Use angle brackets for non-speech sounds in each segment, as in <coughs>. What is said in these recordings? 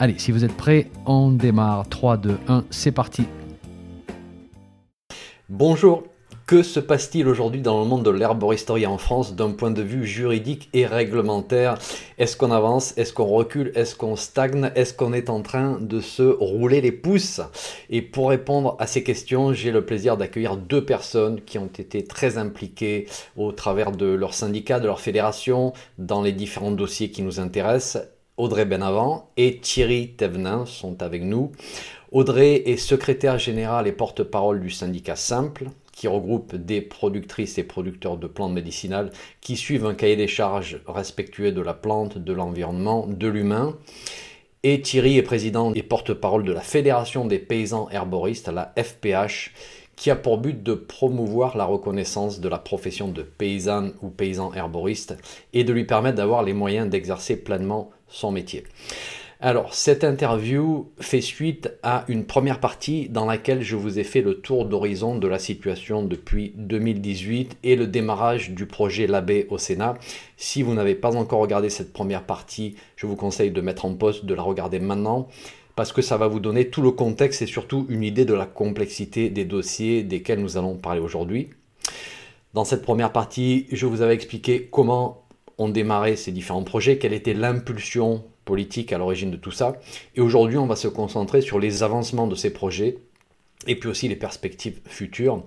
Allez, si vous êtes prêts, on démarre. 3, 2, 1, c'est parti. Bonjour. Que se passe-t-il aujourd'hui dans le monde de l'herboristerie en France d'un point de vue juridique et réglementaire? Est-ce qu'on avance? Est-ce qu'on recule? Est-ce qu'on stagne? Est-ce qu'on est en train de se rouler les pouces? Et pour répondre à ces questions, j'ai le plaisir d'accueillir deux personnes qui ont été très impliquées au travers de leur syndicat, de leur fédération, dans les différents dossiers qui nous intéressent. Audrey Benavent et Thierry Thévenin sont avec nous. Audrey est secrétaire générale et porte-parole du syndicat Simple, qui regroupe des productrices et producteurs de plantes médicinales qui suivent un cahier des charges respectueux de la plante, de l'environnement, de l'humain. Et Thierry est président et porte-parole de la Fédération des paysans herboristes, la FPH, qui a pour but de promouvoir la reconnaissance de la profession de paysanne ou paysan herboriste et de lui permettre d'avoir les moyens d'exercer pleinement son métier. Alors, cette interview fait suite à une première partie dans laquelle je vous ai fait le tour d'horizon de la situation depuis 2018 et le démarrage du projet Labé au Sénat. Si vous n'avez pas encore regardé cette première partie, je vous conseille de mettre en pause, de la regarder maintenant, parce que ça va vous donner tout le contexte et surtout une idée de la complexité des dossiers desquels nous allons parler aujourd'hui. Dans cette première partie, je vous avais expliqué comment ont démarré ces différents projets, quelle était l'impulsion politique à l'origine de tout ça. Et aujourd'hui, on va se concentrer sur les avancements de ces projets et puis aussi les perspectives futures.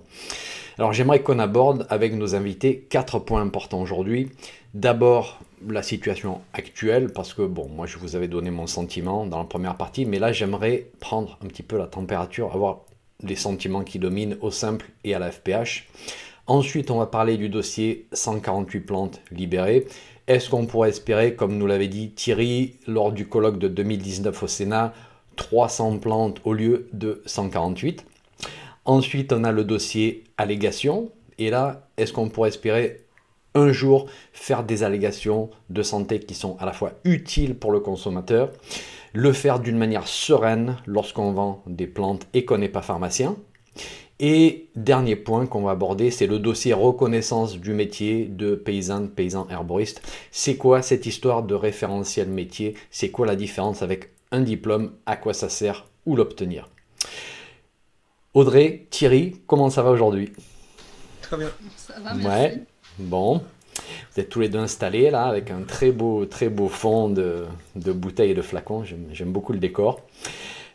Alors j'aimerais qu'on aborde avec nos invités quatre points importants aujourd'hui. D'abord la situation actuelle, parce que bon, moi je vous avais donné mon sentiment dans la première partie, mais là j'aimerais prendre un petit peu la température, avoir les sentiments qui dominent au simple et à la FPH. Ensuite, on va parler du dossier 148 plantes libérées. Est-ce qu'on pourrait espérer, comme nous l'avait dit Thierry lors du colloque de 2019 au Sénat, 300 plantes au lieu de 148 Ensuite, on a le dossier allégations. Et là, est-ce qu'on pourrait espérer un jour faire des allégations de santé qui sont à la fois utiles pour le consommateur, le faire d'une manière sereine lorsqu'on vend des plantes et qu'on n'est pas pharmacien, et dernier point qu'on va aborder, c'est le dossier reconnaissance du métier de paysan, paysan herboriste. C'est quoi cette histoire de référentiel métier? C'est quoi la différence avec un diplôme? À quoi ça sert Où l'obtenir? Audrey, Thierry, comment ça va aujourd'hui? Très bien. Ça va, merci. Ouais, bon. Vous êtes tous les deux installés là avec un très beau, très beau fond de, de bouteilles et de flacons. J'aime beaucoup le décor.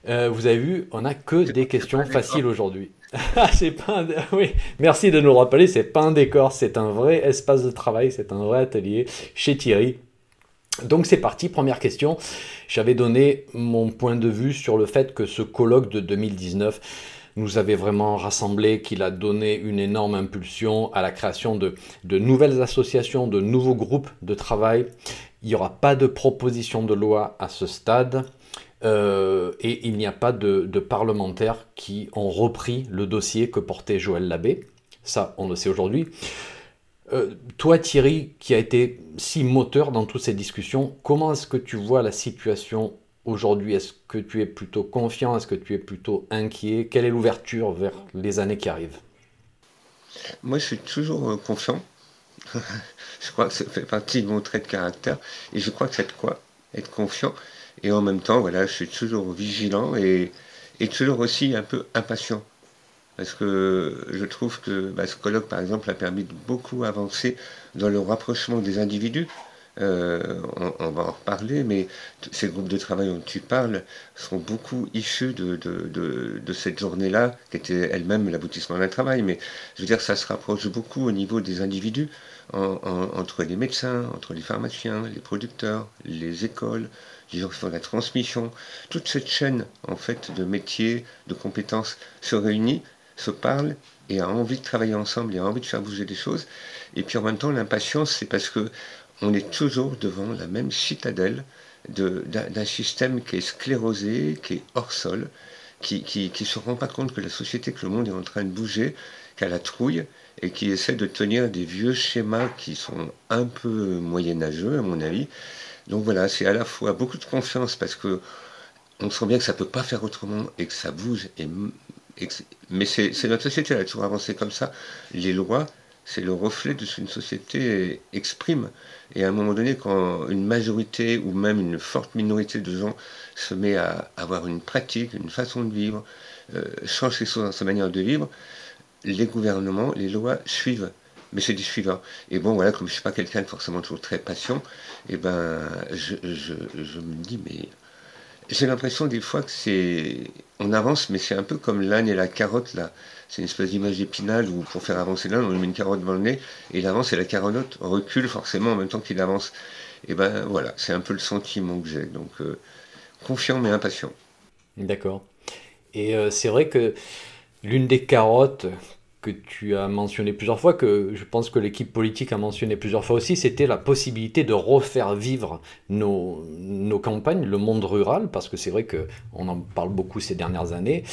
Euh, vous avez vu, on n'a que des questions faciles aujourd'hui. <laughs> C'est pas oui, merci de nous le rappeler, c'est pas un décor, c'est un vrai espace de travail, c'est un vrai atelier chez Thierry. Donc c'est parti, première question. J'avais donné mon point de vue sur le fait que ce colloque de 2019 nous avait vraiment rassemblé, qu'il a donné une énorme impulsion à la création de, de nouvelles associations, de nouveaux groupes de travail. Il n'y aura pas de proposition de loi à ce stade. Euh, et il n'y a pas de, parlementaires qui ont repris le dossier que portait Joël Labbé. Ça, on le sait aujourd'hui. Euh, toi, Thierry, qui a été si moteur dans toutes ces discussions, comment est-ce que tu vois la situation aujourd'hui? Est-ce que tu es plutôt confiant? Est-ce que tu es plutôt inquiet? Quelle est l'ouverture vers les années qui arrivent? Moi, je suis toujours euh, confiant. <laughs> je crois que ça fait partie de mon trait de caractère. Et je crois que c'est quoi? Être confiant. Et en même temps, voilà, je suis toujours vigilant et, toujours aussi un peu impatient. Parce que je trouve que bah, ce colloque, par exemple, a permis de beaucoup avancer dans le rapprochement des individus. Euh, on, va en reparler, mais ces groupes de travail dont tu parles sont beaucoup issus de, cette journée-là, qui était elle-même l'aboutissement d'un travail. Mais je veux dire, ça se rapproche beaucoup au niveau des individus, entre les médecins, entre les pharmaciens, les producteurs, les écoles, qui font la transmission, toute cette chaîne en fait de métiers, de compétences se réunit, se parle et a envie de travailler ensemble et a envie de faire bouger des choses. Et puis en même temps, l'impatience, c'est parce que on est toujours devant la même citadelle d'un système qui est sclérosé, qui est hors sol, qui ne se rend pas compte que la société, que le monde est en train de bouger, qu'à la trouille, et qui essaie de tenir des vieux schémas qui sont un peu moyenâgeux, à mon avis. Donc voilà, c'est à la fois beaucoup de confiance parce que on sent bien que ça ne peut pas faire autrement et que ça bouge. Mais c'est notre société, elle a toujours avancé comme ça. Les lois, c'est le reflet de ce qu'une société exprime. Et à un moment donné, quand une majorité ou même une forte minorité de gens se met à avoir une pratique, une façon de vivre, euh, change les choses dans sa manière de vivre, les gouvernements, les lois suivent. Mais c'est du suivant. Et bon, voilà, comme je ne suis pas quelqu'un de forcément toujours très patient, et eh ben, je, me dis, mais j'ai l'impression des fois que c'est. On avance, mais c'est un peu comme l'âne et la carotte, là. C'est une espèce d'image épinale où pour faire avancer l'âne, on lui met une carotte devant le nez, et il avance et la carotte recule forcément en même temps qu'il avance. Et ben voilà, c'est un peu le sentiment que j'ai. Donc, euh, confiant mais impatient. D'accord. Et euh, c'est vrai que l'une des carottes que tu as mentionné plusieurs fois, que je pense que l'équipe politique a mentionné plusieurs fois aussi, c'était la possibilité de refaire vivre nos, nos campagnes, le monde rural, parce que c'est vrai qu'on en parle beaucoup ces dernières années.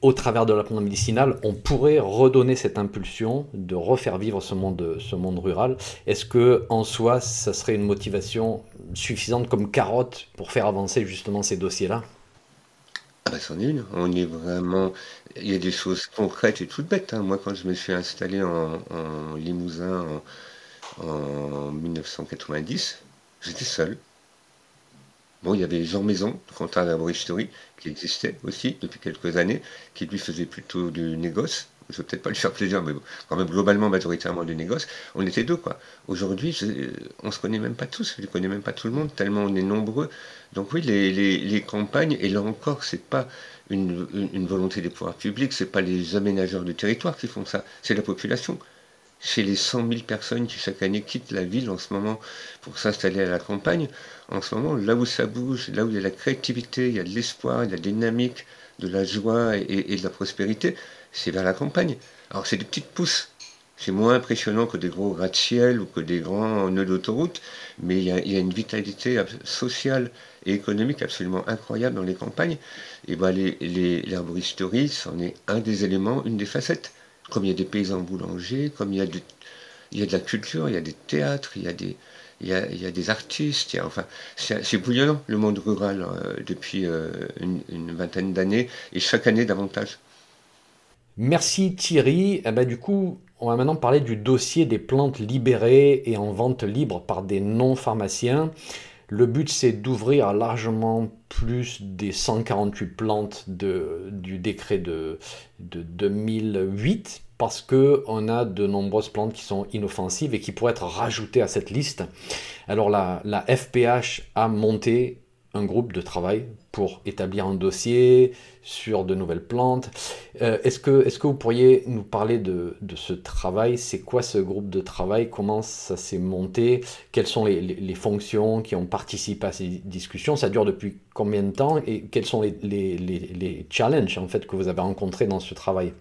Au travers de la plante médicinale, on pourrait redonner cette impulsion de refaire vivre ce monde, ce monde rural. Est-ce que en soi, ça serait une motivation suffisante comme carotte pour faire avancer justement ces dossiers-là? C'en est une. On est vraiment. Il y a des choses concrètes et toutes bêtes. Hein. Moi, quand je me suis installé en, Limousin en, 1990, j'étais seul. Bon, il y avait Jean Maison, comptable d'arboristerie, qui existait aussi depuis quelques années, qui lui faisait plutôt du négoce je vais peut-être pas lui faire plaisir, mais quand même globalement majoritairement du négoce, on était deux quoi. Aujourd'hui, on se connaît même pas tous, je ne connais même pas tout le monde, tellement on est nombreux. Donc oui, les, campagnes, et là encore, c'est pas une, volonté des pouvoirs publics, c'est pas les aménageurs de territoire qui font ça, c'est la population. Chez les 100 000 personnes qui chaque année quittent la ville en ce moment pour s'installer à la campagne, en ce moment, là où ça bouge, là où il y a la créativité, il y a de l'espoir, il y a de la dynamique, de la joie et de la prospérité, c'est vers la campagne. Alors c'est des petites pousses. C'est moins impressionnant que des gros gratte-ciel ou que des grands nœuds d'autoroute, mais il y, a, une vitalité sociale et économique absolument incroyable dans les campagnes. Et ben l'herboristerie, c'en est un des éléments, une des facettes. Comme il y a des paysans boulangers, comme il y a de, il y a de la culture, il y a des théâtres, il y a des, il y a, des artistes, enfin, c'est bouillonnant le monde rural euh, depuis euh, une vingtaine d'années, et chaque année davantage. Merci Thierry. Eh ben, du coup, on va maintenant parler du dossier des plantes libérées et en vente libre par des non-pharmaciens. Le but, c'est d'ouvrir largement plus des 148 plantes du décret de, 2008 parce qu'on a de nombreuses plantes qui sont inoffensives et qui pourraient être rajoutées à cette liste. Alors la, la FPH a monté un groupe de travail pour établir un dossier sur de nouvelles plantes. Euh, est-ce, que, est que vous pourriez nous parler de, ce travail? C'est quoi ce groupe de travail? Comment ça s'est monté? Quelles sont les, fonctions qui ont participé à ces discussions? Ça dure depuis combien de temps? Et quels sont les, les challenges en fait, que vous avez rencontrés dans ce travail?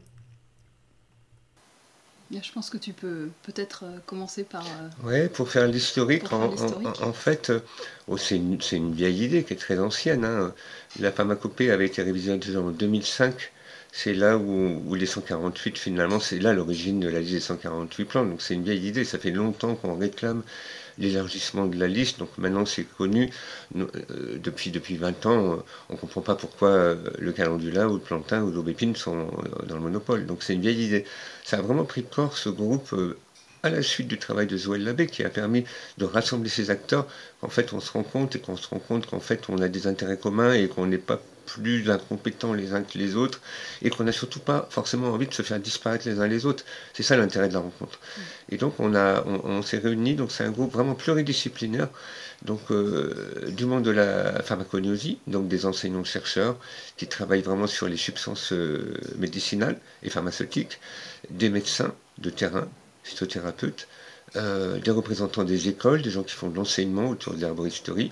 Je pense que tu peux peut-être euh, commencer par. Euh, oui, pour faire l'historique, en, en, fait, euh, oh, c'est une, une, vieille idée qui est très ancienne. Hein. La pharmacopée avait été révisée en 2005. C'est là où, où, les 148, finalement, c'est là l'origine de la liste des 148 plans. Donc c'est une vieille idée. Ça fait longtemps qu'on réclame l'élargissement de la liste. Donc maintenant c'est connu. Euh, depuis, depuis 20 ans, on ne comprend pas pourquoi euh, le calendula ou le plantain ou l'aubépine sont euh, dans le monopole. Donc c'est une vieille idée. Ça a vraiment pris corps ce groupe à la suite du travail de Zoël Labbé qui a permis de rassembler ces acteurs. En fait, on se rend compte et qu'on se rend compte qu'en fait, on a des intérêts communs et qu'on n'est pas plus incompétents les uns que les autres et qu'on n'a surtout pas forcément envie de se faire disparaître les uns les autres. C'est ça l'intérêt de la rencontre. Et donc on, on, s'est réunis, donc c'est un groupe vraiment pluridisciplinaire, donc euh, du monde de la pharmacognosie, donc des enseignants-chercheurs qui travaillent vraiment sur les substances euh, médicinales et pharmaceutiques, des médecins de terrain, phytothérapeutes, euh, des représentants des écoles, des gens qui font de l'enseignement autour de l'herboristerie,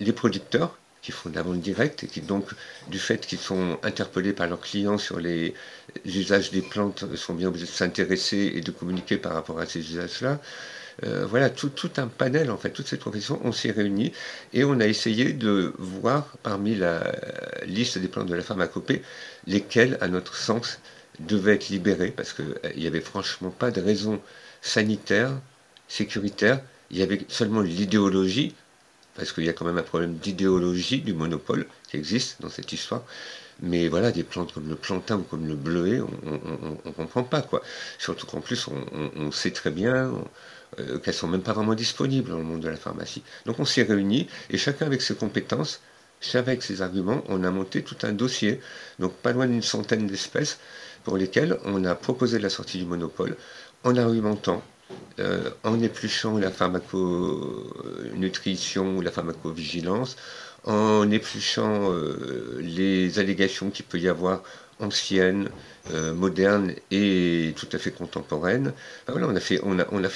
les producteurs, qui font de la vente directe et qui donc, du fait qu'ils sont interpellés par leurs clients sur les usages des plantes, sont bien obligés de s'intéresser et de communiquer par rapport à ces usages-là. euh, voilà, tout, un panel, en fait, toutes ces professions, on s'est réunis et on a essayé de voir parmi la liste des plantes de la pharmacopée lesquelles, à notre sens, devaient être libérées parce qu'il n'y avait franchement pas de raison sanitaire, sécuritaire, il y avait seulement l'idéologie, parce qu'il y a quand même un problème d'idéologie du monopole qui existe dans cette histoire. Mais voilà, des plantes comme le plantain ou comme le bleuet, on ne comprend pas. quoi. Surtout qu'en plus, on, sait très bien euh, qu'elles sont même pas vraiment disponibles dans le monde de la pharmacie. Donc on s'est réunis, et chacun avec ses compétences, chacun avec ses arguments, on a monté tout un dossier, donc pas loin d'une centaine d'espèces, pour lesquelles on a proposé la sortie du monopole, en argumentant, euh, en épluchant la pharmaconutrition ou la pharmacovigilance, en épluchant euh, les allégations qu'il peut y avoir anciennes, euh, modernes et tout à fait contemporaines. voilà, on, a fait,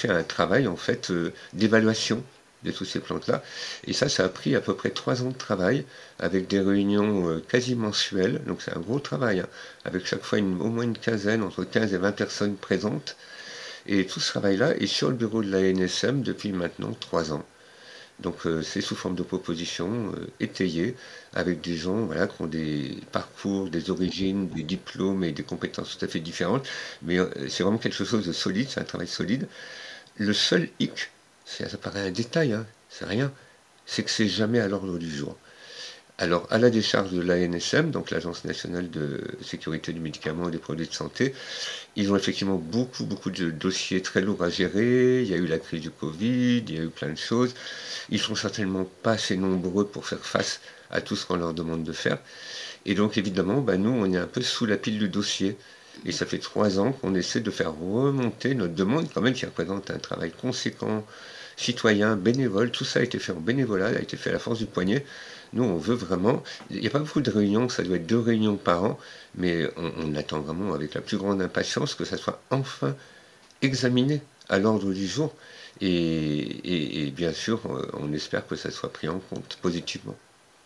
un travail en fait d'évaluation de toutes ces plantes-là. Et ça, ça a pris à peu près trois ans de travail, avec des réunions quasi mensuelles. Donc c'est un gros travail, hein, avec chaque fois au moins une quinzaine, entre 15 et 20 personnes présentes. Et tout ce travail-là est sur le bureau de la NSM depuis maintenant trois ans. Donc euh, c'est sous forme de propositions euh, étayées avec des gens qui ont des parcours, des origines, des diplômes et des compétences tout à fait différentes. Mais euh, c'est vraiment quelque chose de solide, c'est un travail solide. Le seul hic, ça paraît un détail, hein, c'est rien, c'est que c'est jamais à l'ordre du jour. Alors, à la décharge de l'ANSM, donc l'Agence nationale de sécurité du médicament et des produits de santé, ils ont effectivement beaucoup, beaucoup de dossiers très lourds à gérer. Il y a eu la crise du Covid, il y a eu plein de choses. Ils sont certainement pas assez nombreux pour faire face à tout ce qu'on leur demande de faire. Et donc, évidemment, bah, nous, on est un peu sous la pile du dossier. Et ça fait trois ans qu'on essaie de faire remonter notre demande, quand même, qui représente un travail conséquent, citoyen, bénévole. Tout ça a été fait en bénévolat, a été fait à la force du poignet. Nous, on veut vraiment. Il n'y a pas beaucoup de réunions, ça doit être deux réunions par an, mais on, attend vraiment avec la plus grande impatience que ça soit enfin examiné à l'ordre du jour. Et, bien sûr, on espère que ça soit pris en compte positivement.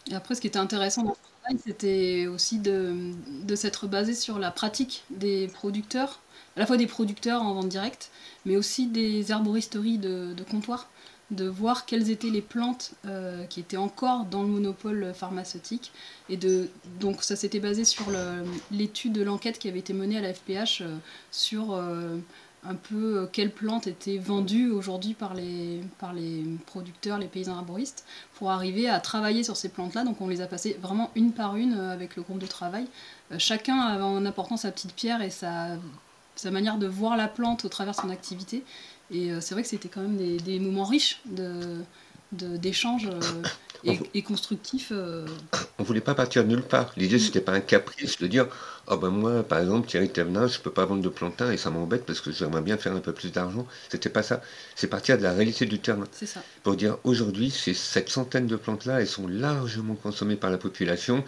Et après, ce qui était intéressant dans ce travail, c'était aussi de, s'être basé sur la pratique des producteurs, à la fois des producteurs en vente directe, mais aussi des herboristeries de, de comptoir de voir quelles étaient les plantes euh, qui étaient encore dans le monopole pharmaceutique. Et donc ça s'était basé sur l'étude de l'enquête qui avait été menée à la FPH euh, sur euh, un peu quelles plantes étaient vendues aujourd'hui par les, par les producteurs, les paysans arboristes, pour arriver à travailler sur ces plantes-là. Donc on les a passées vraiment une par une avec le groupe de travail, chacun en apportant sa petite pierre et sa, sa manière de voir la plante au travers de son activité. Et euh, c'est vrai que c'était quand même des, moments riches de d'échanges euh, et, constructifs. Euh. On voulait pas partir de nulle part. L'idée, c'était pas un caprice de dire oh ben moi, par exemple, Thierry Thévenin, je peux pas vendre de plantain et ça m'embête parce que j'aimerais bien faire un peu plus d'argent. C'était pas ça. C'est partir de la réalité du terrain. C'est ça. Pour dire aujourd'hui, ces, cette centaine de plantes-là, elles sont largement consommées par la population.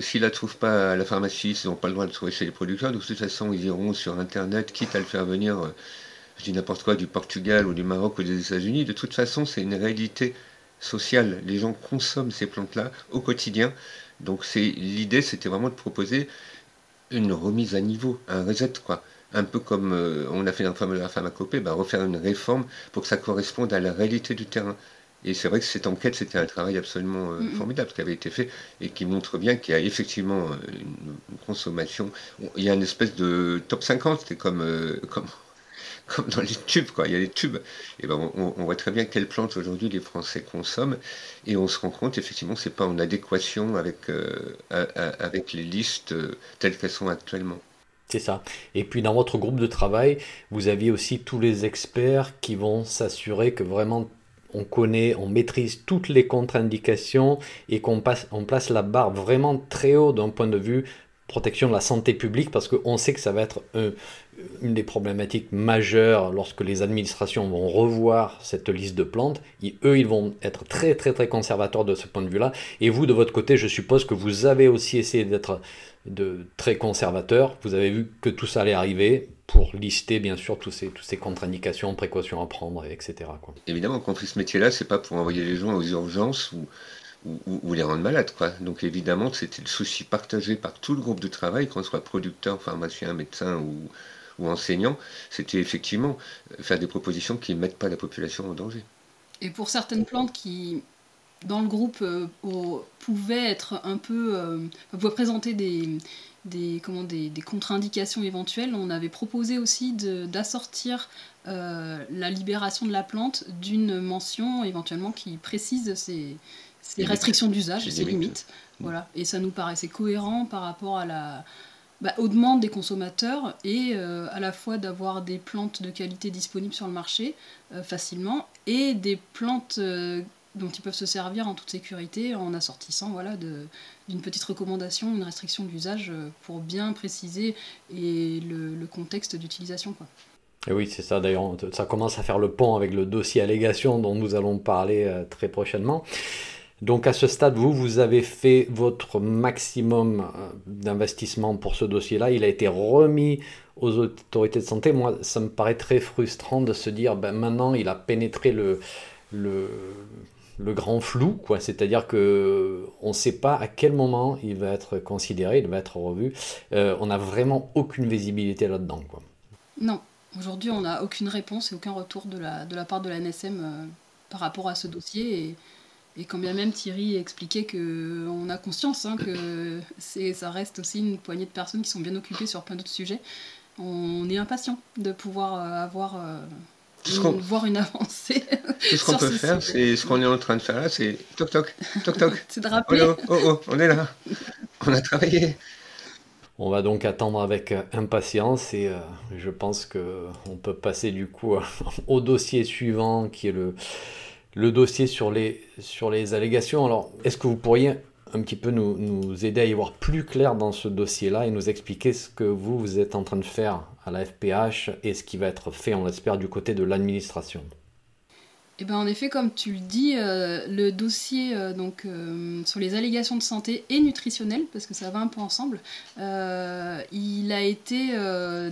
s'ils la trouvent pas à la pharmacie, ils n'ont pas le droit de trouver chez les producteurs. de toute façon, ils iront sur Internet, quitte à le faire venir je dis n'importe quoi, du Portugal ou du Maroc ou des États-Unis, de toute façon, c'est une réalité sociale. Les gens consomment ces plantes-là au quotidien. Donc c'est l'idée, c'était vraiment de proposer une remise à niveau, un reset, quoi. Un peu comme euh, on a fait dans la pharmacopée, bah, refaire une réforme pour que ça corresponde à la réalité du terrain. Et c'est vrai que cette enquête, c'était un travail absolument euh, formidable qui avait été fait et qui montre bien qu'il y a effectivement euh, une, consommation. Il y a une espèce de top 50, c'est comme, comme <laughs> comme dans les tubes, quoi. Il y a des tubes. Et ben, on, voit très bien quelles plantes aujourd'hui les Français consomment, et on se rend compte effectivement c'est pas en adéquation avec euh, avec les listes euh, telles qu'elles sont actuellement. C'est ça. Et puis dans votre groupe de travail, vous aviez aussi tous les experts qui vont s'assurer que vraiment on connaît, on maîtrise toutes les contre-indications et qu'on on place la barre vraiment très haut d'un point de vue protection de la santé publique parce qu'on sait que ça va être une des problématiques majeures lorsque les administrations vont revoir cette liste de plantes. eux, ils vont être très très très conservateurs de ce point de vue-là. Et vous, de votre côté, je suppose que vous avez aussi essayé d'être de très conservateur. Vous avez vu que tout ça allait arriver pour lister bien sûr tous ces, toutes ces contre-indications, précautions à prendre, etc. Quoi. Évidemment, quand ce métier-là, c'est pas pour envoyer les gens aux urgences ou ou, les rendre malades. Quoi. Donc évidemment, c'était le souci partagé par tout le groupe de travail, qu'on soit producteur, pharmacien, médecin ou, ou enseignants, c'était effectivement faire des propositions qui ne mettent pas la population en danger. Et pour certaines plantes qui, dans le groupe, euh, pouvaient être un peu. Euh, pouvaient présenter des, des, contre-indications éventuelles, on avait proposé aussi d'assortir euh, la libération de la plante d'une mention éventuellement qui précise ces, restrictions d'usage, ces limites. Voilà. Et ça nous paraissait cohérent par rapport à la, bah, aux demandes des consommateurs et euh, à la fois d'avoir des plantes de qualité disponibles sur le marché euh, facilement et des plantes dont ils peuvent se servir en toute sécurité en assortissant voilà, d'une petite recommandation, une restriction d'usage euh, pour bien préciser et le, contexte d'utilisation. Et oui, c'est ça d'ailleurs, ça commence à faire le pont avec le dossier allégation dont nous allons parler euh, très prochainement. Donc à ce stade, vous, vous avez fait votre maximum euh, d'investissement pour ce dossier-là. Il a été remis aux autorités de santé. Moi, ça me paraît très frustrant de se dire, ben, maintenant, il a pénétré le, le, le grand flou, quoi. C'est-à-dire que on ne sait pas à quel moment il va être considéré, il va être revu. Euh, on n'a vraiment aucune visibilité là-dedans, quoi. Non, aujourd'hui on n'a aucune réponse et aucun retour de la, de la part de la NSM euh, par rapport à ce dossier. Et, et quand bien même Thierry expliquait que on a conscience hein, que c'est, ça reste aussi une poignée de personnes qui sont bien occupées sur plein d'autres sujets, on est impatient de pouvoir euh, avoir voir une avancée. <laughs> Tout ce qu'on peut faire, c'est ce qu'on est en train de faire là, c'est toc toc, toc toc. <laughs> c'est de rappeler. Oh, oh, oh, on est là, on a travaillé. On va donc attendre avec euh, impatience et euh, je pense que on peut passer du coup <laughs> au dossier suivant qui est le, le dossier sur les, sur les allégations. Alors, est-ce que vous pourriez un petit peu nous, nous, aider à y voir plus clair dans ce dossier-là et nous expliquer ce que vous, vous êtes en train de faire à la FPH et ce qui va être fait, on l'espère, du côté de l'administration? Eh ben en effet, comme tu le dis, euh, le dossier euh, donc, euh, sur les allégations de santé et nutritionnelles, parce que ça va un peu ensemble, il a été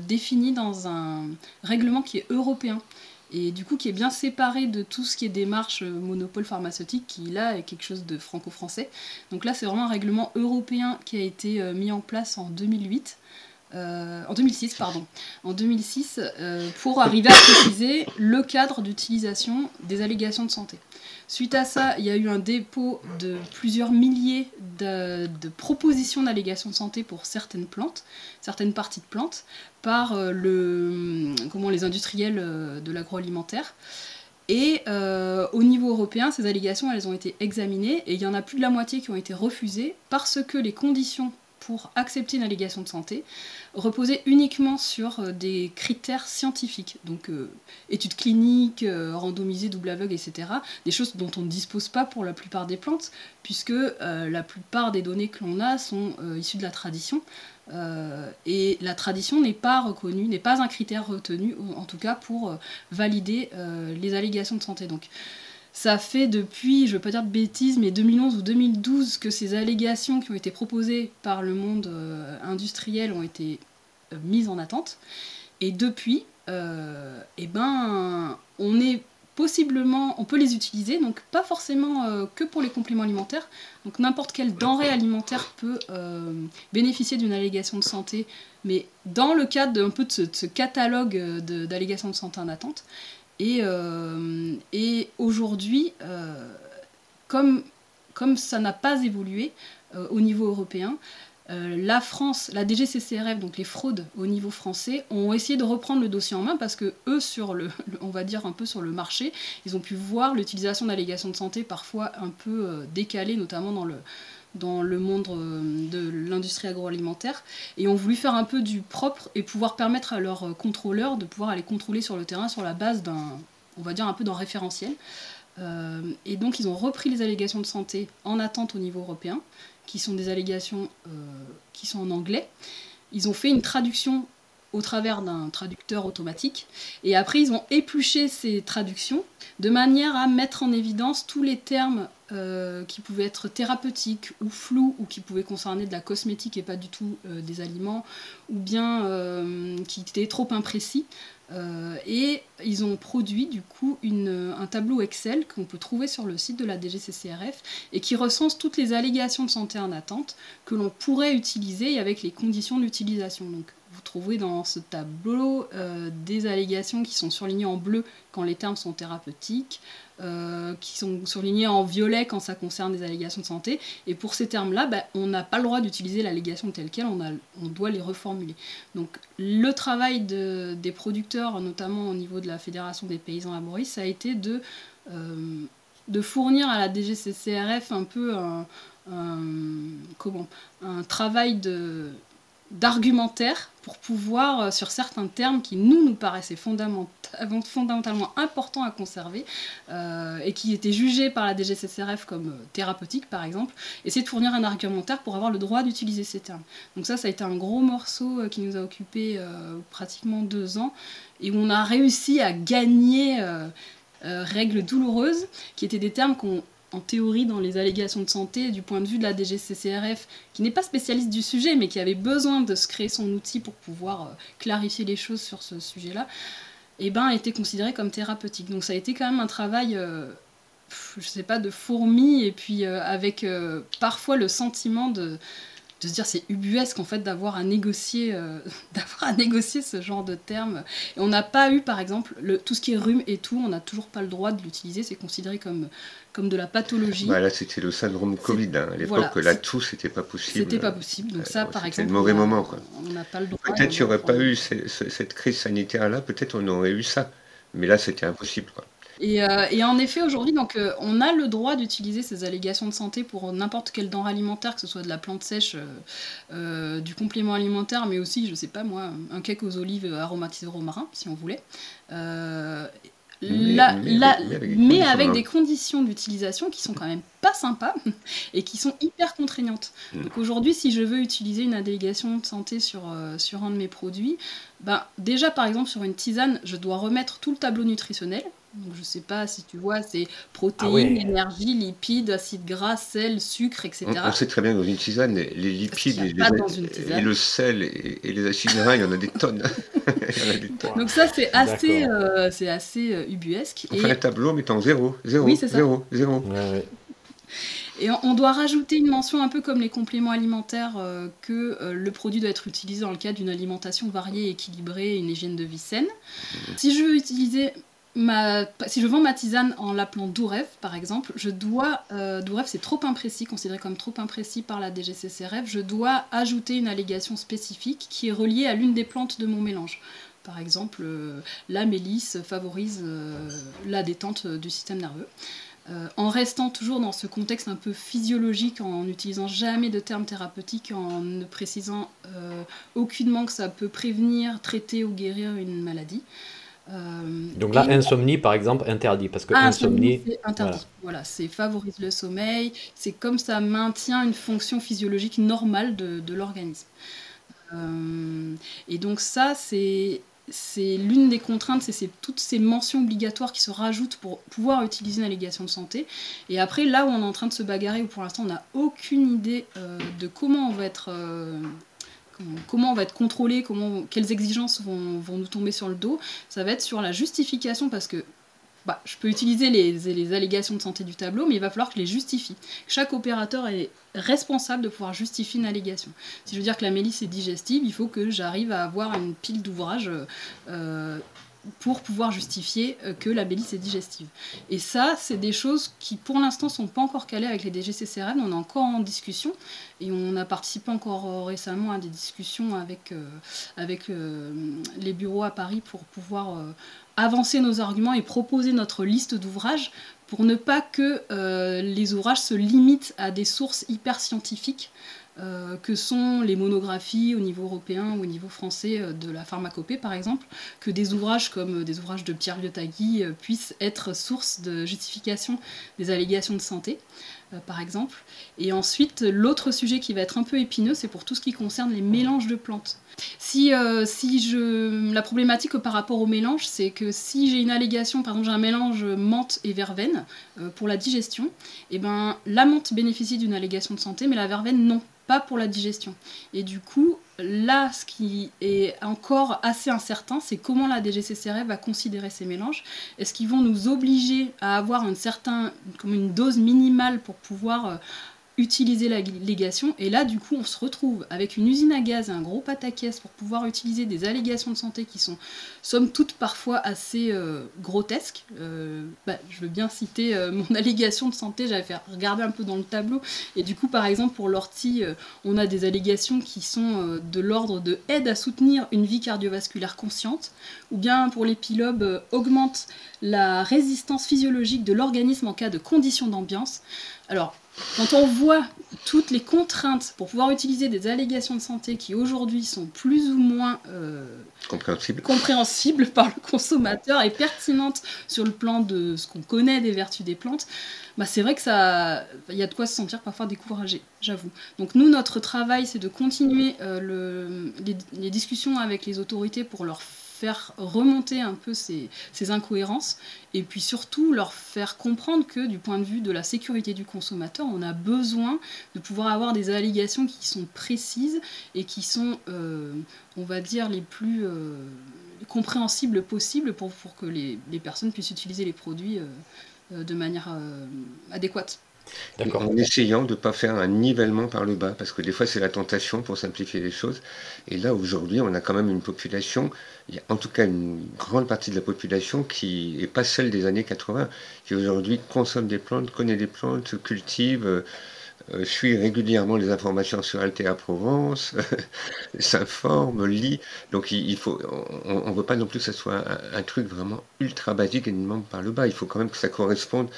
défini dans un règlement qui est européen et du coup qui est bien séparé de tout ce qui est démarche euh, monopole pharmaceutique qui là est quelque chose de franco-français. Donc là c'est vraiment un règlement européen qui a été euh, mis en place en 2008. Euh, en 2006, pardon, en 2006, pour arriver à préciser le cadre d'utilisation des allégations de santé. Suite à ça, il y a eu un dépôt de plusieurs milliers de, propositions d'allégations de santé pour certaines plantes, certaines parties de plantes, par euh, les industriels euh, de l'agroalimentaire. Et euh, au niveau européen, ces allégations, elles ont été examinées et il y en a plus de la moitié qui ont été refusées parce que les conditions pour accepter une allégation de santé reposer uniquement sur euh, des critères scientifiques, donc euh, études cliniques, euh, randomisées, double aveugle, etc. Des choses dont on ne dispose pas pour la plupart des plantes, puisque la plupart des données que l'on a sont issues de la tradition. et la tradition n'est pas reconnue, n'est pas un critère retenu, en tout cas pour valider les allégations de santé. Donc, ça fait depuis, je ne veux pas dire de bêtises, mais 2011 ou 2012 que ces allégations qui ont été proposées par le monde euh, industriel ont été euh, mises en attente. Et depuis, euh, eh ben, on est possiblement, on peut les utiliser, donc pas forcément que pour les compléments alimentaires. Donc n'importe quelle denrée alimentaire peut bénéficier d'une allégation de santé, mais dans le cadre d'un peu de ce catalogue d'allégations de santé en attente. Euh, et, aujourd'hui, euh, comme, comme ça n'a pas évolué euh, au niveau européen, la France, la DGCCRF, donc les fraudes au niveau français, ont essayé de reprendre le dossier en main parce que eux, sur le, on va dire un peu sur le marché, ils ont pu voir l'utilisation d'allégations de santé parfois un peu décalées, notamment dans le, dans le monde euh, de l'industrie agroalimentaire et ont voulu faire un peu du propre et pouvoir permettre à leurs euh, contrôleurs de pouvoir aller contrôler sur le terrain sur la base d'un, on va dire un peu d'un référentiel. Euh, et donc ils ont repris les allégations de santé en attente au niveau européen, qui sont des allégations qui sont en anglais. Ils ont fait une traduction au travers d'un traducteur automatique. Et après, ils ont épluché ces traductions de manière à mettre en évidence tous les termes euh, qui pouvaient être thérapeutiques ou flous ou qui pouvaient concerner de la cosmétique et pas du tout euh, des aliments, ou bien euh, qui étaient trop imprécis. et ils ont produit du coup un tableau Excel qu'on peut trouver sur le site de la DGCCRF et qui recense toutes les allégations de santé en attente que l'on pourrait utiliser avec les conditions d'utilisation. Retrouverez dans ce tableau euh, des allégations qui sont surlignées en bleu quand les termes sont thérapeutiques, euh, qui sont surlignées en violet quand ça concerne des allégations de santé. Et pour ces termes-là, bah, on n'a pas le droit d'utiliser l'allégation telle qu'elle, on, doit les reformuler. Donc le travail des producteurs, notamment au niveau de la Fédération des paysans laboristes, ça a été de, de fournir à la DGCCRF un peu un travail de, d'argumentaire pour pouvoir, euh, sur certains termes qui nous, nous paraissaient fondamentalement importants à conserver euh, et qui étaient jugés par la DGCCRF comme euh, thérapeutiques, par exemple, essayer de fournir un argumentaire pour avoir le droit d'utiliser ces termes. Donc ça, ça a été un gros morceau qui nous a occupé pratiquement deux ans et où on a réussi à gagner règles douloureuses, qui étaient des termes qu'on en théorie dans les allégations de santé du point de vue de la DGCCRF, qui n'est pas spécialiste du sujet, mais qui avait besoin de se créer son outil pour pouvoir euh, clarifier les choses sur ce sujet-là, et eh ben, été considéré comme thérapeutique. Donc ça a été quand même un travail, euh, je sais pas, de fourmi, et puis euh, avec parfois le sentiment de de se dire c'est ubuesque en fait d'avoir à négocier euh, <laughs> d'avoir à négocier ce genre de termes. Et on n'a pas eu par exemple le, tout ce qui est rhume et tout on n'a toujours pas le droit de l'utiliser. C'est considéré comme comme de la pathologie. Bah là c'était le syndrome Covid hein. à l'époque là tout c'était pas possible. c'était pas possible. Donc ça par exemple le mauvais moment quoi. on n'a pas le droit peut-être qu'il n'y aurait pas eu cette crise sanitaire là peut-être on aurait eu ça. Mais là c'était impossible quoi euh, et, en effet, aujourd'hui, donc, euh, on a le droit d'utiliser ces allégations de santé pour n'importe quel denrée alimentaire, que ce soit de la plante sèche, euh, du complément alimentaire, mais aussi, je sais pas moi, un cake aux olives aromatisé au romarin, si on voulait. mais, avec, des conditions d'utilisation qui sont quand même pas sympas <laughs> et qui sont hyper contraignantes. Hmm. Donc aujourd'hui, si je veux utiliser une allégation de santé sur, sur un de mes produits, ben, déjà par exemple sur une tisane, je dois remettre tout le tableau nutritionnel, je sais pas si tu vois, c'est protéines, ah énergie, lipides, acides gras, sel, sucre, etc. On, sait très bien dans une tisane, les lipides et, le sel et, les acides gras, il y en a des tonnes. <laughs> Donc ça, c'est assez, euh, c'est assez euh, ubuesque. On fait un tableau mettant zéro, zéro, oui, zéro, zéro. Et on doit rajouter une mention un peu comme les compléments alimentaires euh, que le produit doit être utilisé dans le cadre d'une alimentation variée, équilibrée et une hygiène de vie saine. Mmh. Si je veux utiliser si je vends ma tisane en l'appelant Dourev, par exemple, je dois, euh, Dourev c'est trop imprécis, considéré comme trop imprécis par la DGCCRF, je dois ajouter une allégation spécifique qui est reliée à l'une des plantes de mon mélange. Par exemple, euh, la mélisse favorise euh, la détente du système nerveux. en restant toujours dans ce contexte un peu physiologique, en n'utilisant jamais de termes thérapeutiques, en ne précisant aucunement que ça peut prévenir, traiter ou guérir une maladie. Euh, Donc là, insomnie, par exemple, interdit, parce que ah, insomnie, c'est interdit. Voilà, c'est favorise le sommeil, c'est comme ça maintient une fonction physiologique normale de, de l'organisme. Euh, et donc ça, c'est c'est l'une des contraintes, c'est toutes ces mentions obligatoires qui se rajoutent pour pouvoir utiliser une allégation de santé. Et après, là où on est en train de se bagarrer, où pour l'instant on n'a aucune idée euh, de comment on va être comment on va être contrôlé, quelles exigences vont, nous tomber sur le dos, ça va être sur la justification parce que bah, je peux utiliser les, allégations de santé du tableau, mais il va falloir que je les justifie. Chaque opérateur est responsable de pouvoir justifier une allégation. Si je veux dire que la mélisse est digestive, il faut que j'arrive à avoir une pile d'ouvrages euh, pour pouvoir justifier euh, que la mélisse est digestive. Et ça, c'est des choses qui, pour l'instant, sont pas encore calées avec les DGCCRN. On est encore en discussion et on a participé encore euh, récemment à des discussions avec, euh, avec les bureaux à Paris pour pouvoir avancer nos arguments et proposer notre liste d'ouvrages pour ne pas que les ouvrages se limitent à des sources hyper scientifiques euh, que sont les monographies au niveau européen ou au niveau français euh, de la pharmacopée par exemple, que des ouvrages comme euh, des ouvrages de Pierre Liotagui puissent être source de justification des allégations de santé par exemple. Et ensuite, l'autre sujet qui va être un peu épineux, c'est pour tout ce qui concerne les mélanges de plantes. Si, si je... La problématique par rapport au mélange, c'est que si j'ai une allégation, par exemple j'ai un mélange menthe et verveine pour la digestion, et eh ben, la menthe bénéficie d'une allégation de santé, mais la verveine non pas pour la digestion. Et du coup, là, ce qui est encore assez incertain, c'est comment la DGCCRF va considérer ces mélanges. Est-ce qu'ils vont nous obliger à avoir un certain, une dose minimale pour pouvoir euh, utiliser la légation. Et là, du coup, on se retrouve avec une usine à gaz et un gros pataquès pour pouvoir utiliser des allégations de santé qui sont, somme toute, parfois assez euh, grotesques. Euh, bah, je veux bien citer euh, <laughs> mon allégation de santé, j'avais fait regarder un peu dans le tableau. Et du coup, par exemple, pour l'ortie, on a des allégations qui sont de l'ordre de aide à soutenir une vie cardiovasculaire consciente, ou bien pour les augmente la résistance physiologique de l'organisme en cas de conditions d'ambiance. Alors, quand on voit toutes les contraintes pour pouvoir utiliser des allégations de santé qui aujourd'hui sont plus ou moins euh, compréhensibles. par le consommateur et pertinentes sur le plan de ce qu'on connaît des vertus des plantes, bah c'est vrai que ça, il y a de quoi se sentir parfois découragé, j'avoue. Donc nous, notre travail, c'est de continuer euh, le, les, les, discussions avec les autorités pour leur faire remonter un peu ces, incohérences et puis surtout leur faire comprendre que du point de vue de la sécurité du consommateur, on a besoin de pouvoir avoir des allégations qui sont précises et qui sont, euh, on va dire, les plus euh, compréhensibles possibles pour, que les, personnes puissent utiliser les produits euh, de manière adéquate. En essayant de ne pas faire un nivellement par le bas, parce que des fois c'est la tentation pour simplifier les choses. Et là aujourd'hui, on a quand même une population, en tout cas une grande partie de la population qui n'est pas celle des années 80, qui aujourd'hui consomme des plantes, connaît des plantes, cultive, euh, euh, suit régulièrement les informations sur Altea Provence, <laughs> s'informe, lit. Donc il, faut, on ne veut pas non plus que ce soit un, truc vraiment ultra basique et demande par le bas. Il faut quand même que ça corresponde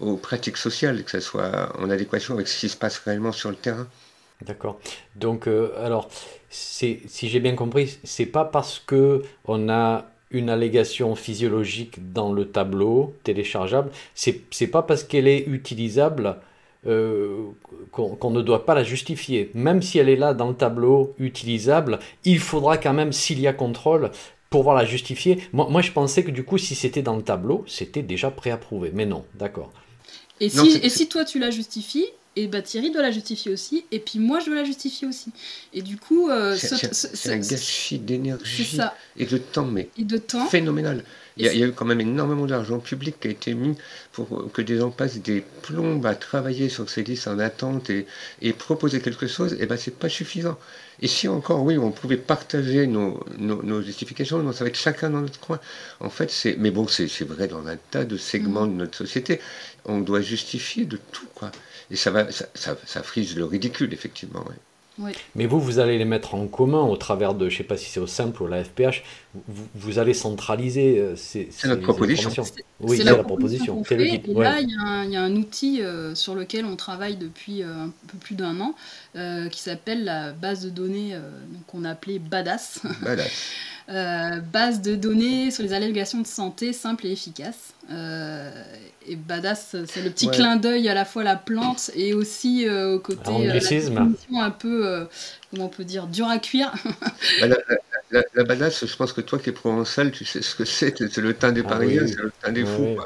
aux pratiques sociales, que ça soit en adéquation avec ce qui se passe réellement sur le terrain. D'accord. Donc euh, alors, si j'ai bien compris, c'est pas parce que on a une allégation physiologique dans le tableau téléchargeable, c'est pas parce qu'elle est utilisable euh, qu'on ne doit pas la justifier. Même si elle est là dans le tableau utilisable, il faudra quand même, s'il y a contrôle, pouvoir la justifier. Moi, moi, je pensais que du coup, si c'était dans le tableau, c'était déjà préapprouvé. Mais non, d'accord. Et, si, et si toi, tu la justifies, et bah Thierry doit la justifier aussi, et puis moi je dois la justifier aussi. Et du coup, euh, c'est un gâchis d'énergie et de temps, mais de temps. phénoménal. Il y, a, il y, a, eu quand même énormément d'argent public qui a été mis pour que des gens passent des plombes à travailler sur ces listes en attente et, et proposer quelque chose, et ben c'est pas suffisant. Et si encore, oui, on pouvait partager nos, nos, justifications, non, ça va être chacun dans notre coin. En fait, c'est, mais bon, c'est vrai dans un tas de segments mm. de notre société. On doit justifier de tout, quoi. Et ça, va, ça, ça, frise le ridicule, effectivement. Mais vous, vous allez les mettre en commun au travers de, je ne sais pas si c'est au simple ou la FPH, vous, vous allez centraliser euh, ces, C'est notre proposition. Oui, c'est la, proposition. et là, il y, a un outil euh, sur lequel on travaille depuis euh, un peu plus d'un an, qui s'appelle la base de données qu'on a appelée BADAS. BADAS. <laughs> base de données sur les allégations de santé simple et efficace. et badass, c'est le petit clin d'œil à la fois la plante et aussi au côté un peu, comment on peut dire, dur à cuire. <laughs> Bah, la, badass, je pense que toi qui es provençal, tu sais ce que c'est. C'est le teint des ah Parisiens, c'est le teint des fous.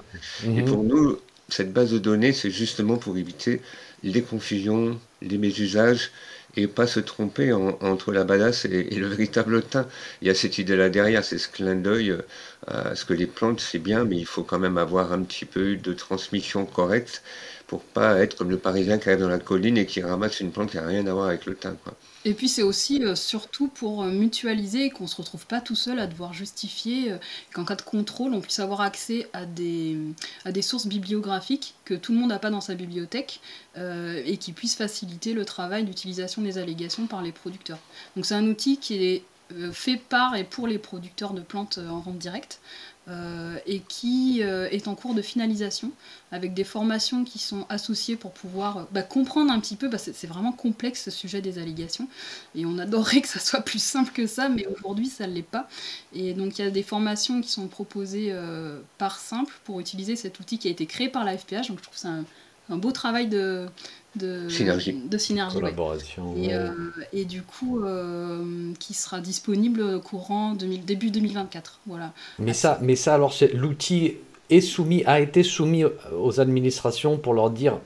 Et mhm. pour nous, cette base de données, c'est justement pour éviter les confusions, les mésusages et pas se tromper entre la badass et, le <laughs> véritable teint. Il y a cette idée-là derrière, c'est ce clin d'œil euh, à ce que les plantes, c'est bien, mais il faut quand même avoir un petit peu de transmission correcte pour pas être comme le Parisien qui arrive dans la colline et qui ramasse une plante qui n'a rien à voir avec le teint. Quoi. Et puis c'est aussi euh, surtout pour euh, mutualiser et qu'on ne se retrouve pas tout seul à devoir justifier euh, qu'en cas de contrôle, on puisse avoir accès à des, à des sources bibliographiques que tout le monde n'a pas dans sa bibliothèque et qui puissent faciliter le travail d'utilisation des allégations par les producteurs. Donc c'est un outil qui est fait par et pour les producteurs de plantes en vente directe. Euh, et qui euh, est en cours de finalisation avec des formations qui sont associées pour pouvoir euh, bah, comprendre un petit peu, c'est vraiment complexe ce sujet des allégations et on adorerait <laughs> que ça soit plus simple que ça, mais aujourd'hui ça ne l'est pas. Et donc il y a des formations qui sont proposées par simple pour utiliser cet outil qui a été créé par la FPH, donc je trouve ça un beau travail de, de synergie, de synergie collaboration. Et, euh, et, du coup, euh, qui sera disponible courant début 2024. Voilà. Mais ça, mais ça alors, l'outil est soumis, a été soumis aux administrations pour leur dire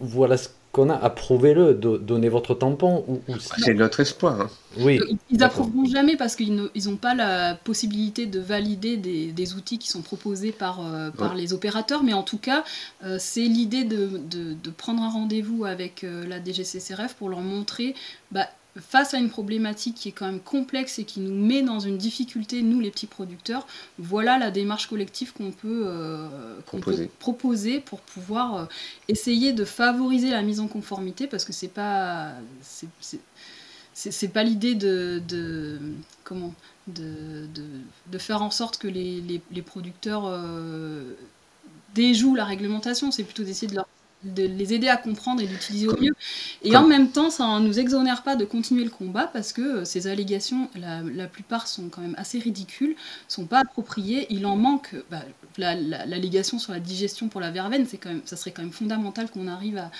voilà ce qu'on a, approuvez-le, donnez votre tampon. Ou, C'est notre espoir. Hein. Oui. Ils approuveront jamais parce qu'ils n'ont pas la possibilité de valider des, outils qui sont proposés par, euh, par les opérateurs, mais en tout cas, euh, c'est l'idée de, de, prendre un rendez-vous avec euh, la DGCCRF pour leur montrer bah, face à une problématique qui est quand même complexe et qui nous met dans une difficulté, nous les petits producteurs, voilà la démarche collective qu'on peut, euh, proposer. pour pouvoir euh, essayer de favoriser la mise en conformité parce que c'est pas c'est pas l'idée de, comment de, de, faire en sorte que les, les, producteurs euh, déjouent la réglementation, c'est plutôt d'essayer de leur de les aider à comprendre et d'utiliser au mieux. Et en même temps, ça ne nous exonère pas de continuer le combat parce que euh, ces allégations, la, plupart sont quand même assez ridicules, sont pas appropriées. Il en manque. Bah, l'allégation sur la digestion pour la verveine, c'est quand même, ça serait quand même fondamental qu'on arrive à,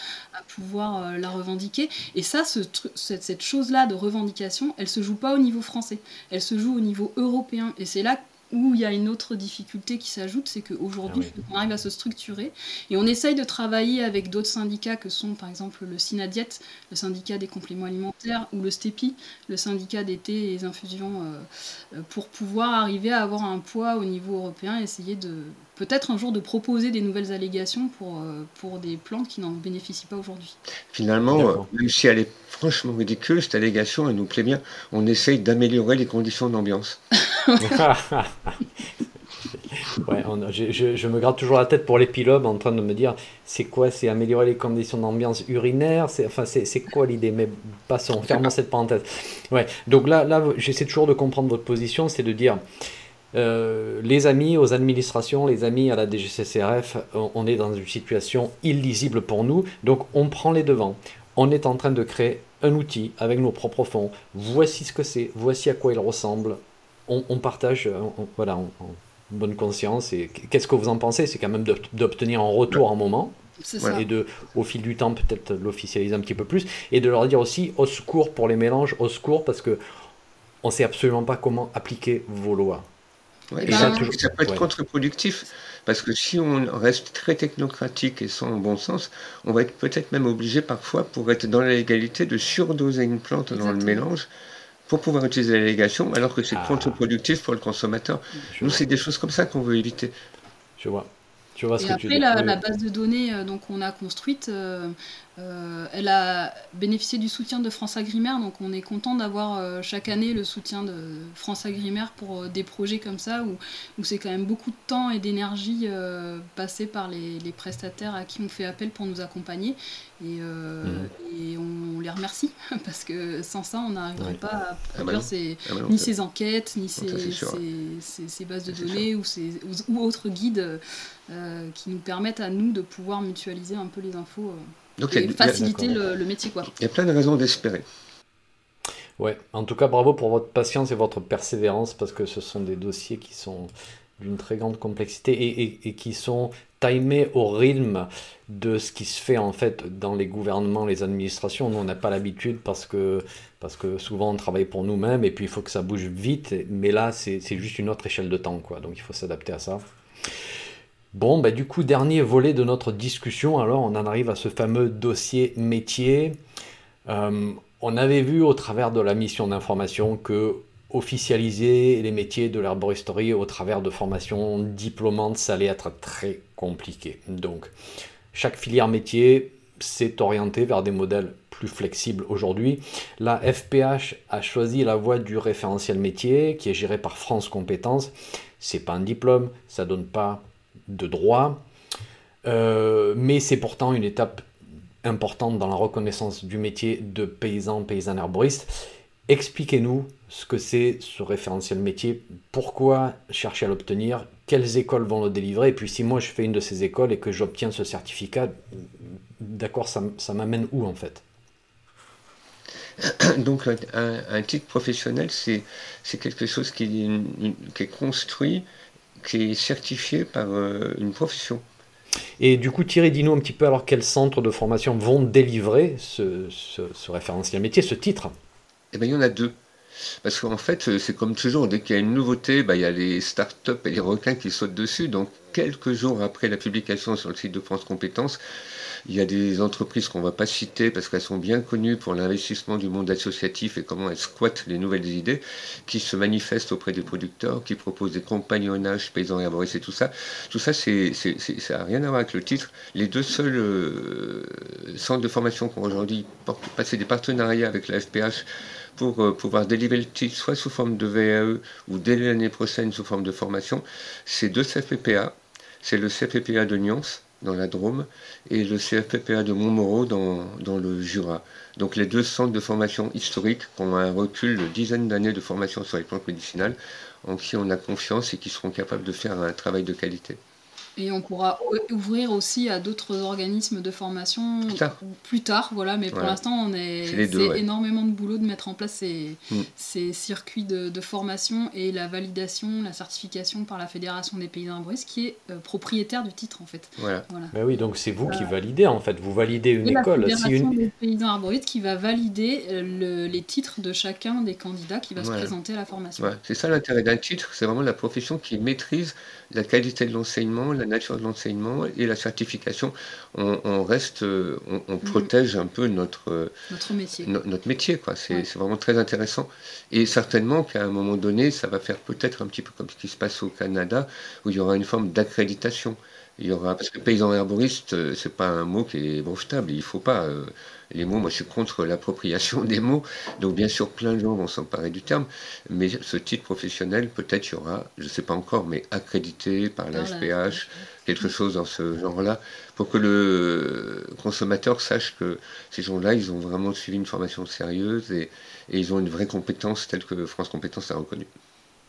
pouvoir euh, la revendiquer. Et ça, ce, cette, cette chose-là de revendication, elle se joue pas au niveau français, elle se joue au niveau européen. Et c'est là où il y a une autre difficulté qui s'ajoute, c'est qu'aujourd'hui, ah on arrive à se structurer et on essaye de travailler avec d'autres syndicats que sont par exemple le SINADIET, le syndicat des compléments alimentaires, ou le STEPI, le syndicat des thés et des infusions, euh, euh, pour pouvoir arriver à avoir un poids au niveau européen, essayer de peut-être un jour de proposer des nouvelles allégations pour, euh, pour des plantes qui n'en bénéficient pas aujourd'hui. Finalement, même si elle est franchement ridicule, cette allégation, elle nous plaît bien. On essaye d'améliorer les conditions d'ambiance. <laughs> ouais, je, me gratte toujours la tête pour l'épilogue en train de me dire c'est quoi C'est améliorer les conditions d'ambiance urinaire C'est enfin, c'est quoi l'idée? Mais passons, fermons cette parenthèse. Ouais, donc là, là j'essaie toujours de comprendre votre position c'est de dire euh, les amis aux administrations, les amis à la DGCCRF, on est dans une situation illisible pour nous, donc on prend les devants. On est en train de créer un outil avec nos propres fonds. Voici ce que c'est, voici à quoi il ressemble. On, partage, voilà, en, bonne conscience. Et qu'est-ce que vous en pensez? C'est quand même d'obtenir un retour un moment. Et de, au fil du temps, peut-être l'officialiser un petit peu plus. Et de leur dire aussi au secours pour les mélanges, au secours parce que on ne sait absolument pas comment appliquer vos lois. et ça, ça, peut être contre-productif. Parce que si on reste très technocratique et sans bon sens, on va être peut-être même obligé parfois, pour être dans la légalité, de surdoser une plante dans le mélange pour pouvoir utiliser l'allégation, alors que c'est ah. contre-productif pour le consommateur. Nous, c'est des choses comme ça qu'on veut éviter. Je vois. Tu vois ce et après, la, la, base de données euh, donc, on a construite, euh, euh, elle a bénéficié du soutien de France Agrimaire, donc on est content d'avoir euh, chaque année le soutien de France Agrimaire pour euh, des projets comme ça, où, où c'est quand même beaucoup de temps et d'énergie passé par les, les, prestataires à qui on fait appel pour nous accompagner. Et, mmh. et on, les remercie, <laughs> parce que sans ça, on n'arriverait pas à, à ah bah ces, ah bah ni ces enquêtes, ni ces, ces, ces, bases de données ou, ces, ou, autres guides qui nous permettent à nous de pouvoir mutualiser un peu les infos. Donc, et faciliter le, métier. Quoi. Il y a plein de raisons d'espérer. Ouais, en tout cas, bravo pour votre patience et votre persévérance parce que ce sont des dossiers qui sont d'une très grande complexité et, et, qui sont timés au rythme de ce qui se fait en fait dans les gouvernements, les administrations. Nous, on n'a pas l'habitude parce que, parce que souvent on travaille pour nous-mêmes et puis il faut que ça bouge vite. Mais là, c'est juste une autre échelle de temps, quoi. Donc il faut s'adapter à ça. Bon, bah, du coup, dernier volet de notre discussion, alors on en arrive à ce fameux dossier métier. Euh, on avait vu au travers de la mission d'information que officialiser les métiers de l'herboristerie au travers de formations diplômantes, ça allait être très compliqué. Donc, chaque filière métier s'est orientée vers des modèles plus flexibles aujourd'hui. La FPH a choisi la voie du référentiel métier qui est géré par France Compétences. C'est pas un diplôme, ça donne pas de droit, euh, mais c'est pourtant une étape importante dans la reconnaissance du métier de paysan, paysan herboriste. Expliquez-nous ce que c'est ce référentiel métier, pourquoi chercher à l'obtenir, quelles écoles vont le délivrer, et puis si moi je fais une de ces écoles et que j'obtiens ce certificat, d'accord, ça, m'amène où en fait? <coughs> Donc un, titre professionnel, c'est quelque chose qui est construit qui est certifié par euh, une profession. Et du coup, Thierry, dis-nous un petit peu alors quels centres de formation vont délivrer ce, ce, référentiel métier, ce titre Eh bien, il y en a deux. Parce qu'en fait, c'est comme toujours, dès qu'il y a une nouveauté, bah, il y a les startups et les requins qui sautent dessus. Donc, quelques jours après la publication sur le site de France Compétences, il y a des entreprises qu'on ne va pas citer parce qu'elles sont bien connues pour l'investissement du monde associatif et comment elles squattent les nouvelles idées, qui se manifestent auprès des producteurs, qui proposent des compagnonnages paysans et arboristes et tout ça. Tout ça, ça n'a rien à voir avec le titre. Les deux seuls euh, centres de formation qui ont aujourd'hui passé des partenariats avec la FPH pour euh, pouvoir délivrer le titre soit sous forme de VAE ou dès l'année prochaine sous forme de formation, c'est deux CFPPA. C'est le CFPPA de Nyons dans la Drôme, et le CFPPA de Montmoreau dans, le Jura. Donc les deux centres de formation historiques qui ont un recul de dizaines d'années de formation sur les plantes médicinales, en qui on a confiance et qui seront capables de faire un travail de qualité. Et on pourra ouvrir aussi à d'autres organismes de formation plus tard, voilà. Mais pour l'instant, on est, c'est énormément de boulot de mettre en place ces, mm. ces circuits de, de, formation et la validation, la certification par la Fédération des paysans arboristes, qui est euh, propriétaire du titre en fait. Voilà. Ben oui, donc c'est vous qui validez en fait. Vous validez une et école. La Fédération des paysans arboristes qui va valider euh, les titres de chacun des candidats qui va se présenter à la formation. C'est ça l'intérêt d'un titre, c'est vraiment la profession qui maîtrise la qualité de l'enseignement, la nature de l'enseignement et la certification. On, reste, on, mm. protège un peu notre, notre métier. notre métier quoi. C'est, vraiment très intéressant. Et certainement qu'à un moment donné, ça va faire peut-être un petit peu comme ce qui se passe au Canada, où il y aura une forme d'accréditation. Il y aura, parce que paysan herboriste, euh, c'est pas un mot qui est brevetable. Il faut pas. Euh, les mots, moi je suis contre l'appropriation des mots, donc bien sûr plein de gens vont s'emparer du terme, mais ce titre professionnel, peut-être il y aura, je ne sais pas encore, mais accrédité par la SPH, quelque chose dans ce genre-là, pour que le consommateur sache que ces gens-là, ils ont vraiment suivi une formation sérieuse et, et ils ont une vraie compétence telle que France Compétences a reconnue.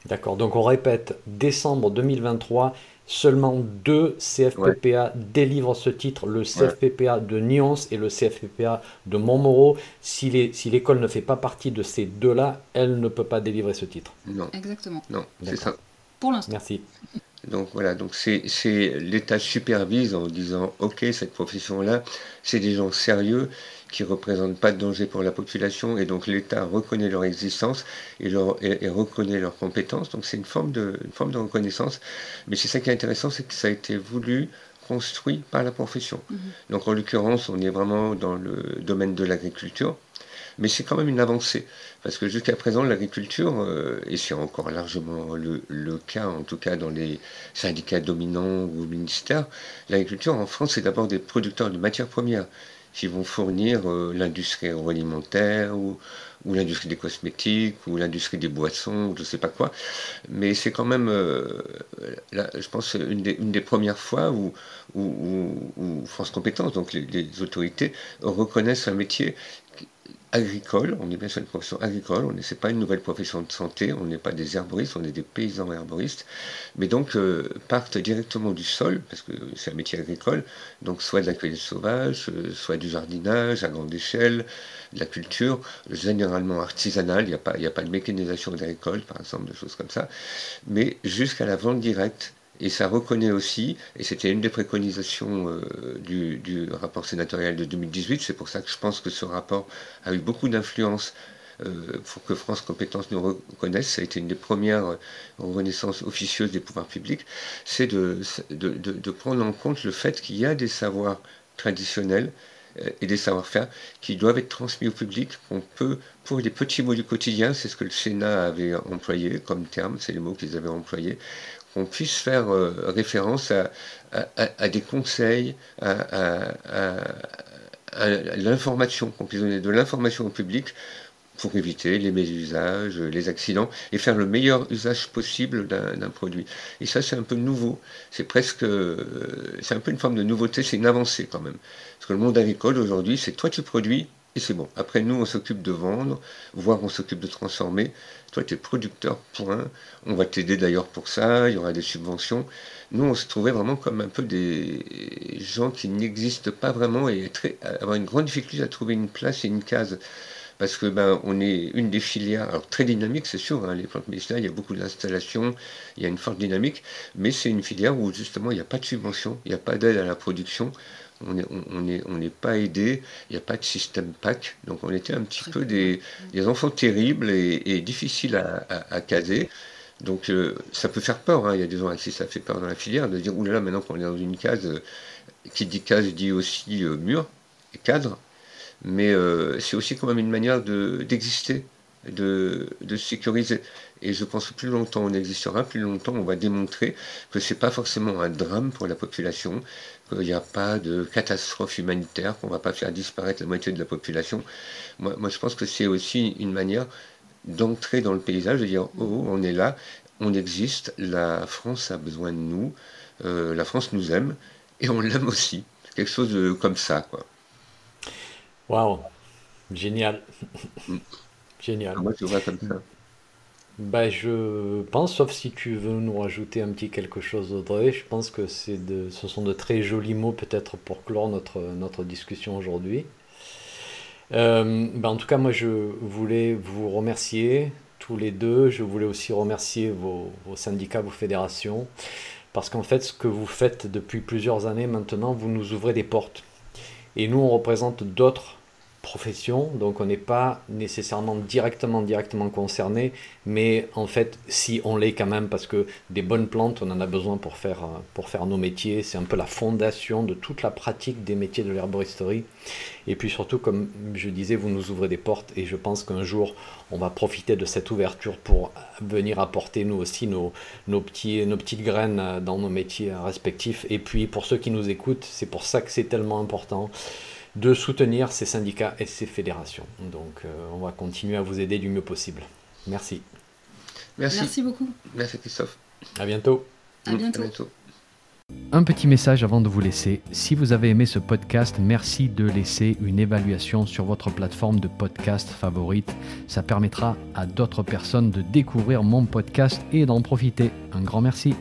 D'accord, donc on répète, décembre 2023, Seulement deux CFPPA délivrent ce titre, le CFPPA de Nyons et le CFPPA de Montmoreau. Si l'école ne fait pas partie de ces deux-là, elle ne peut pas délivrer ce titre. Non. Exactement. Non, c'est ça. Pour l'instant. Merci. Donc voilà, donc c'est l'État supervise en disant ok cette profession là, c'est des gens sérieux qui ne représentent pas de danger pour la population et donc l'État reconnaît leur existence et, leur, et, reconnaît leurs compétences. Donc c'est une forme de une forme de reconnaissance. Mais c'est ça qui est intéressant, c'est que ça a été voulu construit par la profession. Mhm. Donc en l'occurrence, on est vraiment dans le domaine de l'agriculture mais c'est quand même une avancée. Parce que jusqu'à présent, l'agriculture, euh, et c'est encore largement le, cas, en tout cas dans les syndicats dominants ou ministères, l'agriculture en France, c'est d'abord des producteurs de matières premières qui vont fournir euh, l'industrie agroalimentaire ou, l'industrie des cosmétiques ou l'industrie des boissons ou je ne sais pas quoi. Mais c'est quand même, euh, je pense, une des, premières fois où, où, France Compétences, donc les, autorités, reconnaissent un métier agricole, on est bien sur une profession agricole, on n'est pas une nouvelle profession de santé, on n'est pas des herboristes, on est des paysans herboristes, mais donc euh, partent directement du sol, parce que c'est un métier agricole, donc soit de la cueillette sauvage, euh, soit du jardinage à grande échelle, de la culture, généralement artisanale, il n'y a, pas, a pas de mécanisation agricole, par exemple, de choses comme ça, mais jusqu'à la vente directe et ça reconnaît aussi, et c'était une des préconisations euh, du, rapport sénatorial de 2018, c'est pour ça que je pense que ce rapport a eu beaucoup d'influence euh, pour que France Compétences nous reconnaisse, ça a été une des premières renaissances officieuses des pouvoirs publics, c'est de, de, prendre en compte le fait qu'il y a des savoirs traditionnels euh, et des savoir-faire qui doivent être transmis au public, qu'on peut, pour les petits mots du quotidien, c'est ce que le Sénat avait employé comme terme, c'est les mots qu'ils avaient employés, qu'on puisse faire euh, référence à, des conseils, à, l'information, qu'on puisse donner de l'information au public pour éviter les mésusages, les accidents, et faire le meilleur usage possible d'un produit. Et ça, c'est un peu nouveau. C'est presque, c'est un peu une forme de nouveauté, c'est une avancée quand même. Parce que le monde agricole aujourd'hui, c'est toi tu produis, et c'est bon. Après, nous, on s'occupe de vendre, voire on s'occupe de transformer. Toi, tu es producteur, point. On va t'aider d'ailleurs pour ça, il y aura des subventions. Nous, on se trouvait vraiment comme un peu des gens qui n'existent pas vraiment et avoir une grande difficulté à trouver une place et une case. Parce que ben, on est une des filières, alors très dynamique, c'est sûr, les plantes médicinales, il y a beaucoup d'installations, il y a une forte dynamique, mais c'est une filière où justement il n'y a pas de subvention, il n'y a pas d'aide à la production. On n'est on est, on pas aidé, il n'y a pas de système PAC, donc on était un petit peu des, des, enfants terribles et, difficiles à, à, caser. Donc euh, ça peut faire peur, hein. il y a des gens à qui ça fait peur dans la filière, de dire, oulala, maintenant qu'on est dans une case, euh, qui dit case dit aussi euh, mur et cadre, mais c'est aussi quand même une manière d'exister, de, de, sécuriser. Et je pense que plus longtemps on existera, plus longtemps on va démontrer que ce n'est pas forcément un drame pour la population, qu'il n'y a pas de catastrophe humanitaire, qu'on ne va pas faire disparaître la moitié de la population. Moi, moi je pense que c'est aussi une manière d'entrer dans le paysage, de dire oh, on est là, on existe, la France a besoin de nous, euh, la France nous aime, et on l'aime aussi. Quelque chose comme ça, quoi. Waouh, génial. Génial. Ah, moi, je vois comme ça. Bah, je pense, sauf si tu veux nous rajouter un petit quelque chose, Audrey, je pense que c'est de, ce sont de très jolis mots peut-être pour clore notre, notre discussion aujourd'hui. Euh, bah, en tout cas, moi, je voulais vous remercier tous les deux. Je voulais aussi remercier vos, vos syndicats, vos fédérations, parce qu'en fait, ce que vous faites depuis plusieurs années maintenant, vous nous ouvrez des portes. Et nous, on représente d'autres profession, donc on n'est pas nécessairement directement directement concerné, mais en fait si on l'est quand même parce que des bonnes plantes on en a besoin pour faire pour faire nos métiers, c'est un peu la fondation de toute la pratique des métiers de l'herboristerie. Et puis surtout comme je disais, vous nous ouvrez des portes et je pense qu'un jour on va profiter de cette ouverture pour venir apporter nous aussi nos, nos, petits, nos petites graines dans nos métiers respectifs. Et puis pour ceux qui nous écoutent, c'est pour ça que c'est tellement important de soutenir ces syndicats et ces fédérations. Donc euh, on va continuer à vous aider du mieux possible. Merci. Merci. Merci beaucoup. Merci Christophe. À bientôt. À bientôt. À bientôt. Un petit message avant de vous laisser. Si vous avez aimé ce podcast, merci de laisser une évaluation sur votre plateforme de podcast favorite. Ça permettra à d'autres personnes de découvrir mon podcast et d'en profiter. Un grand merci.